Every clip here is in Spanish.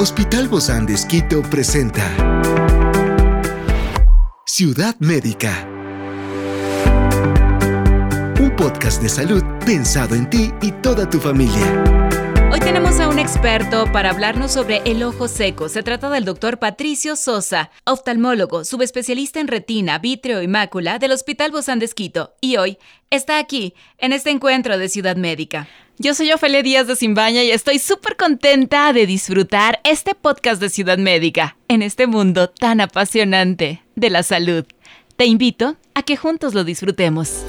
Hospital Bozán de Esquito presenta Ciudad Médica. Un podcast de salud pensado en ti y toda tu familia. Hoy tenemos a un experto para hablarnos sobre el ojo seco. Se trata del doctor Patricio Sosa, oftalmólogo, subespecialista en retina, vítreo y mácula del Hospital Bozán de Esquito. Y hoy está aquí, en este encuentro de Ciudad Médica. Yo soy Ofelia Díaz de Simbaña y estoy súper contenta de disfrutar este podcast de Ciudad Médica en este mundo tan apasionante de la salud. Te invito a que juntos lo disfrutemos.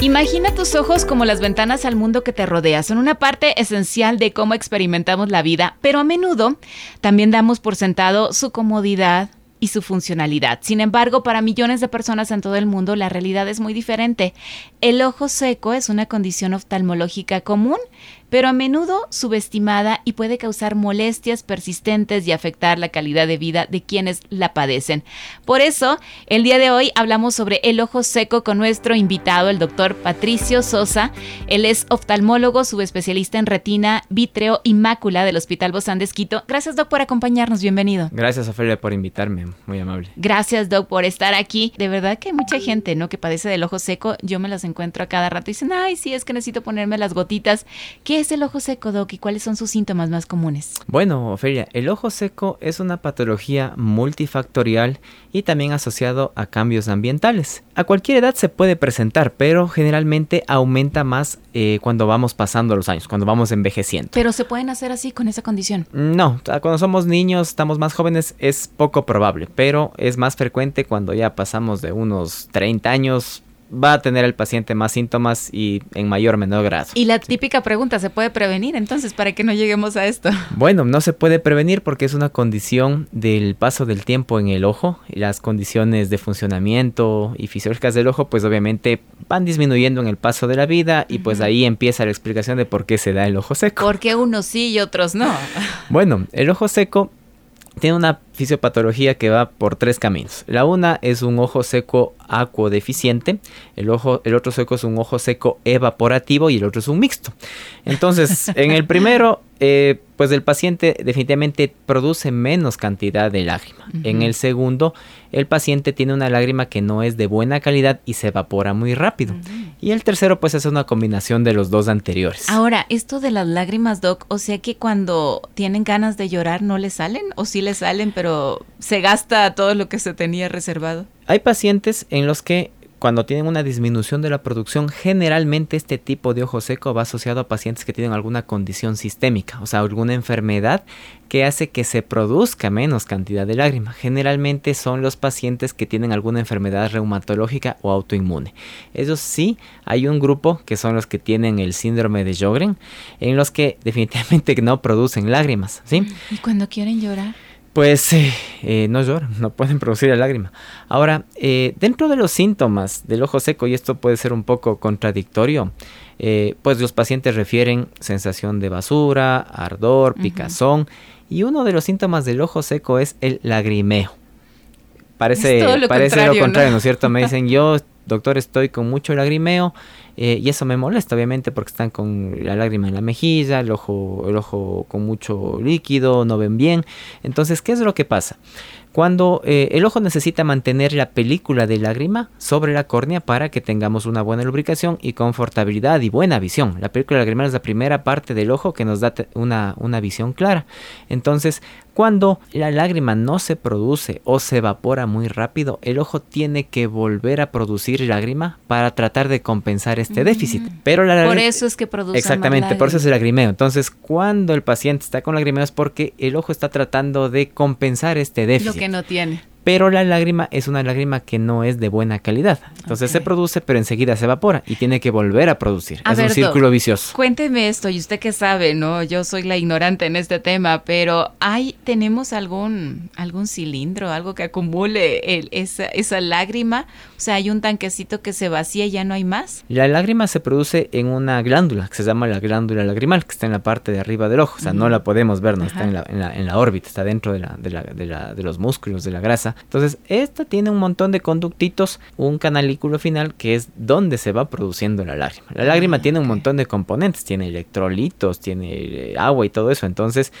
Imagina tus ojos como las ventanas al mundo que te rodea. Son una parte esencial de cómo experimentamos la vida, pero a menudo también damos por sentado su comodidad, y su funcionalidad. Sin embargo, para millones de personas en todo el mundo la realidad es muy diferente. El ojo seco es una condición oftalmológica común pero a menudo subestimada y puede causar molestias persistentes y afectar la calidad de vida de quienes la padecen. Por eso, el día de hoy hablamos sobre el ojo seco con nuestro invitado, el doctor Patricio Sosa. Él es oftalmólogo, subespecialista en retina, vítreo y mácula del Hospital Bozán de Esquito. Gracias, doc, por acompañarnos. Bienvenido. Gracias, Ofelia, por invitarme. Muy amable. Gracias, doc, por estar aquí. De verdad que hay mucha gente, ¿no? Que padece del ojo seco. Yo me las encuentro a cada rato y dicen, ay, sí, es que necesito ponerme las gotitas. ¿Qué es el ojo seco, Doc, y cuáles son sus síntomas más comunes? Bueno, Ofelia, el ojo seco es una patología multifactorial y también asociado a cambios ambientales. A cualquier edad se puede presentar, pero generalmente aumenta más eh, cuando vamos pasando los años, cuando vamos envejeciendo. ¿Pero se pueden hacer así con esa condición? No, cuando somos niños, estamos más jóvenes, es poco probable, pero es más frecuente cuando ya pasamos de unos 30 años, va a tener el paciente más síntomas y en mayor o menor grado. Y la típica pregunta, ¿se puede prevenir entonces para que no lleguemos a esto? Bueno, no se puede prevenir porque es una condición del paso del tiempo en el ojo. Las condiciones de funcionamiento y fisiológicas del ojo pues obviamente van disminuyendo en el paso de la vida y pues ahí empieza la explicación de por qué se da el ojo seco. Porque unos sí y otros no. Bueno, el ojo seco tiene una fisiopatología que va por tres caminos. La una es un ojo seco acuodeficiente, el, ojo, el otro seco es un ojo seco evaporativo y el otro es un mixto. Entonces, en el primero, eh, pues el paciente definitivamente produce menos cantidad de lágrima. En el segundo, el paciente tiene una lágrima que no es de buena calidad y se evapora muy rápido. Y el tercero, pues es una combinación de los dos anteriores. Ahora, esto de las lágrimas, Doc, o sea que cuando tienen ganas de llorar no le salen o sí le salen, pero se gasta todo lo que se tenía reservado. Hay pacientes en los que cuando tienen una disminución de la producción, generalmente este tipo de ojo seco va asociado a pacientes que tienen alguna condición sistémica, o sea, alguna enfermedad que hace que se produzca menos cantidad de lágrima. Generalmente son los pacientes que tienen alguna enfermedad reumatológica o autoinmune. Ellos sí, hay un grupo que son los que tienen el síndrome de Jogren, en los que definitivamente no producen lágrimas, ¿sí? ¿Y cuando quieren llorar? Pues eh, no lloran, no pueden producir la lágrima. Ahora, eh, dentro de los síntomas del ojo seco, y esto puede ser un poco contradictorio, eh, pues los pacientes refieren sensación de basura, ardor, picazón, y uno de los síntomas del ojo seco es el lagrimeo. Parece, lo parece contrario, lo contrario, ¿no? es cierto? Me dicen, yo, doctor, estoy con mucho lagrimeo, eh, y eso me molesta, obviamente, porque están con la lágrima en la mejilla, el ojo, el ojo con mucho líquido, no ven bien. Entonces, ¿qué es lo que pasa? Cuando eh, el ojo necesita mantener la película de lágrima sobre la córnea para que tengamos una buena lubricación y confortabilidad y buena visión. La película lagrimal es la primera parte del ojo que nos da una, una visión clara. Entonces, cuando la lágrima no se produce o se evapora muy rápido, el ojo tiene que volver a producir lágrima para tratar de compensar este déficit. Mm. Pero la por eso es que produce Exactamente, por eso es el lagrimeo. Entonces, cuando el paciente está con lagrimeo es porque el ojo está tratando de compensar este déficit. Que no tiene pero la lágrima es una lágrima que no es de buena calidad. Entonces se produce, pero enseguida se evapora y tiene que volver a producir. es un círculo vicioso. Cuénteme esto, y usted que sabe, ¿no? Yo soy la ignorante en este tema, pero ¿hay, tenemos algún, algún cilindro, algo que acumule esa, esa lágrima? O sea, ¿hay un tanquecito que se vacía y ya no hay más? La lágrima se produce en una glándula que se llama la glándula lagrimal, que está en la parte de arriba del ojo. O sea, no la podemos ver, no está en la, en la, órbita, está dentro de, la, de, la, de, los músculos, de la grasa Entonces, esta tiene un montón de conductitos, un canalículo final que es donde se va produciendo la lágrima. La lágrima Ah, tiene un montón de componentes, tiene electrolitos, tiene eh, agua y todo eso. Entonces,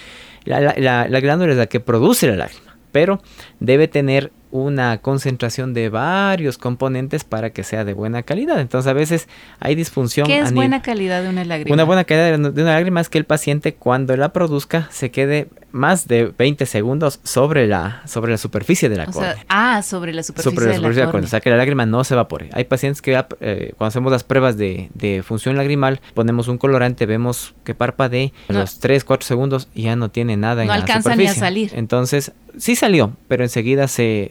la- la glándula es la que produce la lágrima, pero debe tener una concentración de varios componentes para que sea de buena calidad. Entonces, a veces hay disfunción. ¿Qué es buena calidad de una lágrima? una buena calidad de de una lágrima es que el paciente cuando la produzca se quede más de 20 segundos sobre la, sobre la superficie de la O córnea. sea, ah, sobre la superficie, sobre la de superficie de la la córnea. O sea que la lágrima no se evapore. Hay pacientes que eh, cuando hacemos las pruebas de, de función lagrimal, ponemos un colorante, vemos que parpadee a No. los 3, 4 segundos y ya no tiene nada en No la alcanza ni a superficie. salir. Entonces, sí salió, pero enseguida se,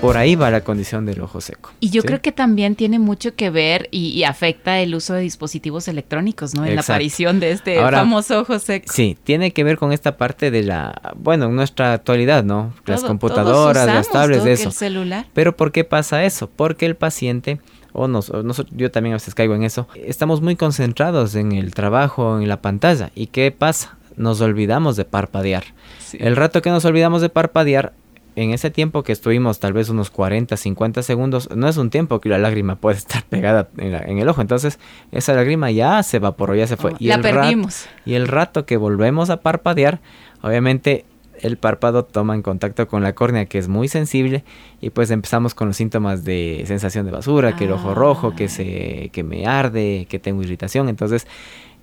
Por ahí va la condición del ojo seco. Y yo ¿sí? creo que también tiene mucho que ver y, y afecta el uso de dispositivos electrónicos, ¿no? En la aparición de este Ahora- famoso ojo seco. Sí, tiene que ver con esta parte de la, bueno, en nuestra actualidad, ¿no? Las Todo- computadoras, todos las usamos, tablets, de eso. El celular. Pero ¿por qué pasa eso? Porque el paciente, o nos, o nosotros, yo también a veces caigo en eso, estamos muy concentrados en el trabajo, en la pantalla. ¿Y qué pasa? Nos olvidamos de parpadear. El rato que nos olvidamos de parpadear, en ese tiempo que estuvimos tal vez unos 40, 50 segundos, no es un tiempo que la lágrima puede estar pegada en, la- en el ojo. Entonces, esa lágrima ya se evaporó, ya se fue. Oh, la el rato- perdimos. y el rato que volvemos a parpadear, obviamente el párpado toma en contacto con la córnea que es muy sensible y pues empezamos con los síntomas de sensación de basura, que el ojo rojo, que se que me arde, que tengo irritación, entonces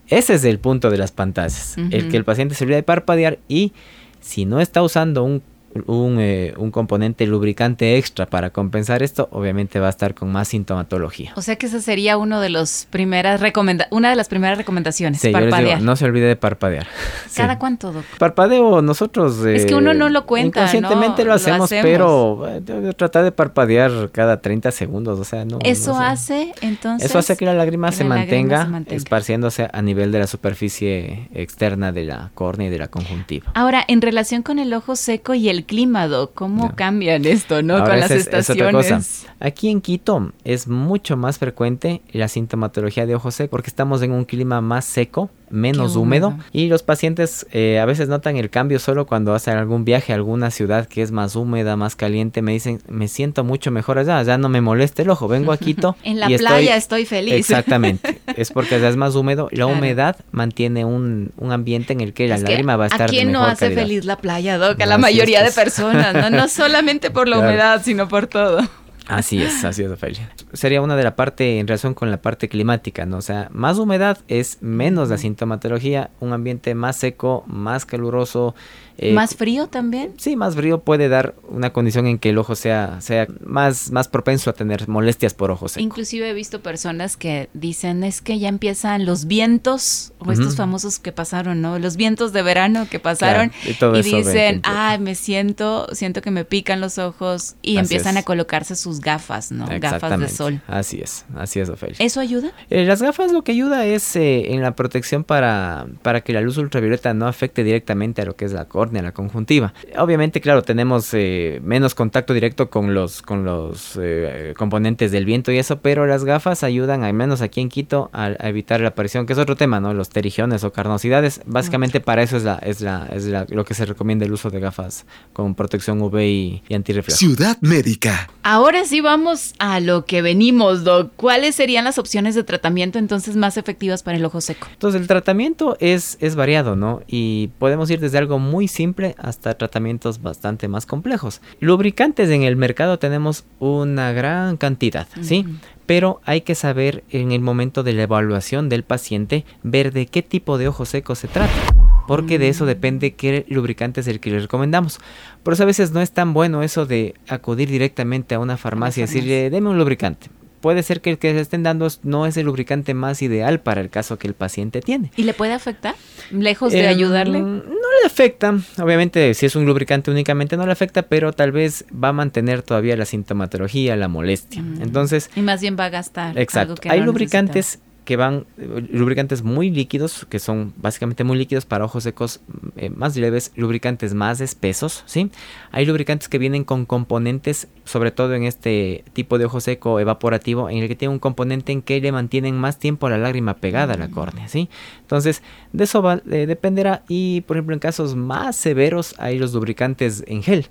ese es el punto de las pantallas, el que el paciente se olvida de parpadear y si no está usando un un, eh, un componente lubricante extra para compensar esto, obviamente va a estar con más sintomatología. O sea que esa sería uno de los primeras recomenda una de las primeras recomendaciones, Sí, yo les digo, no se olvide de parpadear. Sí. ¿Cada cuánto, Doc? Parpadeo nosotros... Es que eh, uno no lo cuenta, Inconscientemente ¿no? lo, Lo hacemos, pero eh, tratar de parpadear cada 30 segundos, o sea, no... Eso no sé. hace entonces Eso hace que la lágrima, que se, la mantenga se mantenga. esparciéndose a nivel de la superficie externa de la córnea y de la conjuntiva. Ahora, en relación con el ojo seco y el clima, Doc, ¿cómo cambian esto, no? Ahora, con las esa es- es otra cosa. estaciones. Aquí en Quito es mucho más frecuente la sintomatología de ojo seco porque estamos en un clima más seco, menos húmedo. húmedo. y los pacientes eh, a veces notan el cambio solo cuando hacen algún viaje a alguna ciudad que es más húmeda, más caliente. Me dicen, me siento mucho mejor allá, ya no me molesta el ojo, vengo a Quito. En la y playa estoy feliz. Exactamente, es porque allá es más húmedo. La Claro. humedad mantiene un, un ambiente en el que la Es que lágrima va a estar ¿A de quién no hace calidad. feliz la playa, Doc? A No, la mayoría es, de personas, ¿no? No solamente por la Claro. humedad, sino por todo. Así es, así es, Ofelia. Sería una de la parte en relación con la parte climática, ¿no? O sea, más humedad es menos la sintomatología, un ambiente más seco, más caluroso. eh, ¿Más frío también? Sí, más frío puede dar una condición en que el ojo sea, sea más, más propenso a tener molestias por ojo seco. Inclusive he visto personas que dicen es que ya empiezan los vientos, o estos famosos que pasaron, ¿no? Los vientos de verano que pasaron Claro, y todo eso ven- dicen, ay, me siento, siento que me pican los ojos y Así empiezan es. a colocarse sus gafas, ¿no? Gafas de sol. Así es, así es, Ofelia. ¿Eso ayuda? Eh, las gafas lo que ayuda es eh, en la protección para, para que la luz ultravioleta no afecte directamente a lo que es la córnea, la conjuntiva. Obviamente, claro, tenemos eh, menos contacto directo con los, con los eh, componentes del viento y eso, pero las gafas ayudan, al menos aquí en Quito, a, a evitar la aparición, que es otro tema, ¿no? Los terigiones o carnosidades. Básicamente para eso es, la, es, la, es la- lo que se recomienda el uso de gafas con protección UV y, y antirreflejo. Ciudad Médica. Ahora sí vamos a lo que venimos, Doc. ¿Cuáles serían las opciones de tratamiento entonces más efectivas para el ojo seco? Entonces el tratamiento es, es variado, ¿no? Y podemos ir desde algo muy simple hasta tratamientos bastante más complejos. Lubricantes en el mercado tenemos una gran cantidad, ¿sí? Pero hay que saber en el momento de la evaluación del paciente ver de qué tipo de ojo seco se trata. Porque de eso Mm. depende qué lubricante es el que le recomendamos. Por eso a veces no es tan bueno eso de acudir directamente a una farmacia y decirle, deme un lubricante. Puede ser que el que le estén dando no es el lubricante más ideal para el caso que el paciente tiene. ¿Y le puede afectar? Lejos de Em, ayudarle. No le afecta, obviamente si es un lubricante únicamente no le afecta, pero tal vez va a mantener todavía la sintomatología, la molestia. Mm. Entonces... Y más bien va a gastar. Exacto. Hay lubricantes que van eh, lubricantes muy líquidos, que son básicamente muy líquidos para ojos secos eh, más leves, lubricantes más espesos, ¿sí? Hay lubricantes que vienen con componentes, sobre todo en este tipo de ojo seco evaporativo, en el que tiene un componente en que le mantienen más tiempo la lágrima pegada a la córnea, ¿sí? Entonces, de eso va, eh, dependerá y, por ejemplo, en casos más severos hay los lubricantes en gel,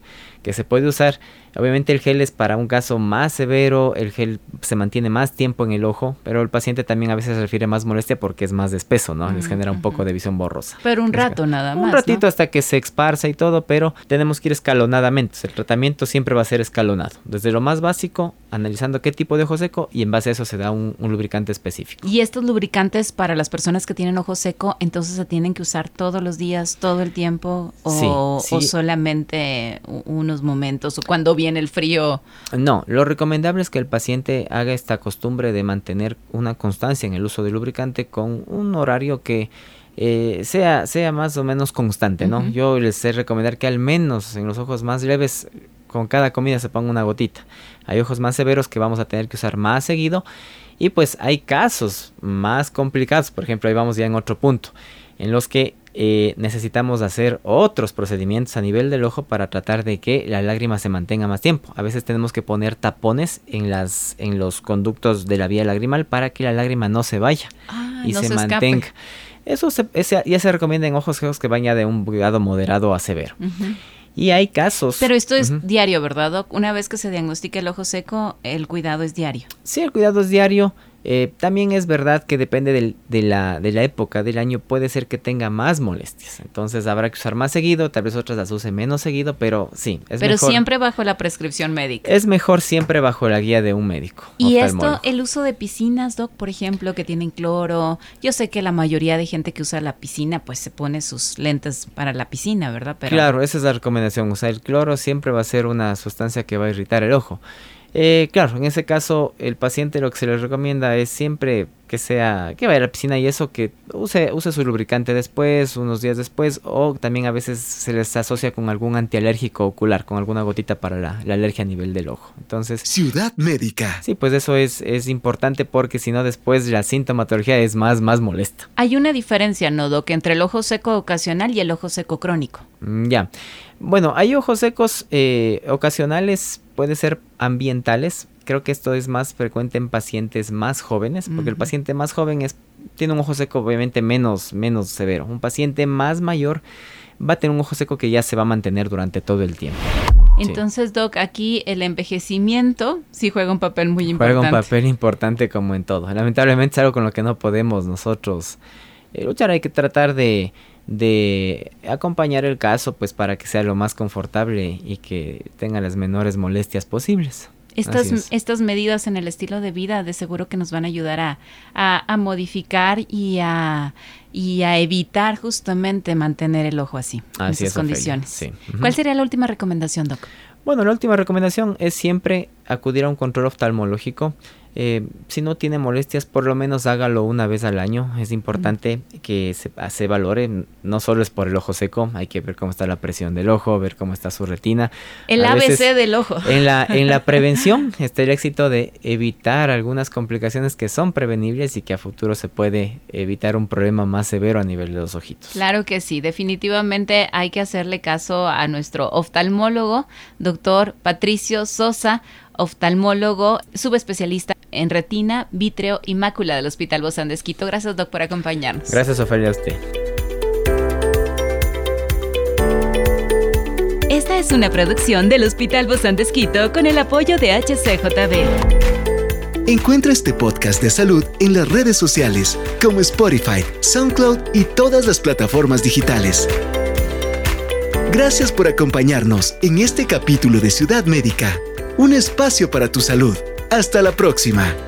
que se puede usar Obviamente el gel es para un caso más severo, el gel se mantiene más tiempo en el ojo, pero el paciente también a veces refiere más molestia porque es más espeso, ¿no? Les genera un poco de visión borrosa. Pero un rato nada más. Un ratito hasta que se esparza y todo, pero tenemos que ir escalonadamente. El tratamiento siempre va a ser escalonado. Desde lo más básico, analizando qué tipo de ojo seco y en base a eso se da un, lubricante específico. Y estos lubricantes para las personas que tienen ojo seco, entonces se tienen que usar todos los días, todo el tiempo o, o solamente unos momentos o cuando viene en el frío. No, lo recomendable es que el paciente haga esta costumbre de mantener una constancia en el uso del lubricante con un horario que eh, sea, sea más o menos constante, ¿no? Yo les sé recomendar que al menos en los ojos más leves con cada comida se ponga una gotita. Hay ojos más severos que vamos a tener que usar más seguido y pues hay casos más complicados, por ejemplo, ahí vamos ya en otro punto, en los que eh, necesitamos hacer otros procedimientos a nivel del ojo para tratar de que la lágrima se mantenga más tiempo. A veces tenemos que poner tapones en, las, en los conductos de la vía lagrimal para que la lágrima no se vaya ah, y se, mantenga. Eso ya se recomienda en ojos que vaya de un grado moderado a severo. Y hay casos. Pero esto es diario, ¿verdad, Una vez que se diagnostica el ojo seco, el cuidado es diario. Sí, el cuidado es diario. Eh, también es verdad que depende de, la, de la época del año, puede ser que tenga más molestias. Entonces habrá que usar más seguido, tal vez otras las use menos seguido, pero sí, es Pero siempre bajo la prescripción médica. Es mejor siempre bajo la guía de un médico. Y esto, el uso de piscinas, Doc, por ejemplo, que tienen cloro. Yo sé que la mayoría de gente que usa la piscina, pues se pone sus lentes para la piscina, ¿verdad? Pero... Claro, esa es la recomendación. O sea, el cloro siempre va a ser una sustancia que va a irritar el ojo. Eh, claro, en ese caso el paciente lo que se le recomienda es siempre que sea, que vaya a la piscina y eso, que use, use su lubricante después, unos días después, o también a veces se les asocia con algún antialérgico ocular, con alguna gotita para la, alergia a nivel del ojo. Entonces... Ciudad médica. Sí, pues eso es, es importante porque si no después la sintomatología es más, más molesta. Hay una diferencia, ¿no, Doc, entre el ojo seco ocasional y el ojo seco crónico? Mm, ya. Bueno, hay ojos secos eh, ocasionales, puede ser ambientales, creo que esto es más frecuente en pacientes más jóvenes, porque el paciente más joven es, tiene un ojo seco obviamente menos, menos severo. Un paciente más mayor va a tener un ojo seco que ya se va a mantener durante todo el tiempo. Entonces, Doc, aquí el envejecimiento sí juega un papel muy importante. Juega un papel importante como en todo. Lamentablemente es algo con lo que no podemos nosotros eh, luchar. Hay que tratar de, de acompañar el caso pues para que sea lo más confortable y que tenga las menores molestias posibles. Estas, estas medidas en el estilo de vida de seguro que nos van a ayudar a, a, modificar y a, y a evitar justamente mantener el ojo así, en esas condiciones. ¿Cuál sería la última recomendación, Doc? Bueno, la última recomendación es siempre acudir a un control oftalmológico. Eh, si no tiene molestias, por lo menos hágalo una vez al año. Es importante que se, se, valore. No solo es por el ojo seco, hay que ver cómo está la presión del ojo, ver cómo está su retina. El ABC del ojo. En la, en la prevención está el éxito de evitar algunas complicaciones que son prevenibles y que a futuro se puede evitar un problema más severo a nivel de los ojitos. Claro que sí, definitivamente hay que hacerle caso a nuestro oftalmólogo, doctor Patricio Sosa oftalmólogo, subespecialista en retina, vítreo y mácula del Hospital Bozán de Esquito. Gracias, Doc, por acompañarnos. Gracias, Ofelia, a usted. Esta es una producción del Hospital Bozán de Esquito con el apoyo de HCJB. Encuentra este podcast de salud en las redes sociales como Spotify, SoundCloud y todas las plataformas digitales. Gracias por acompañarnos en este capítulo de Ciudad Médica un espacio para tu salud. Hasta la próxima.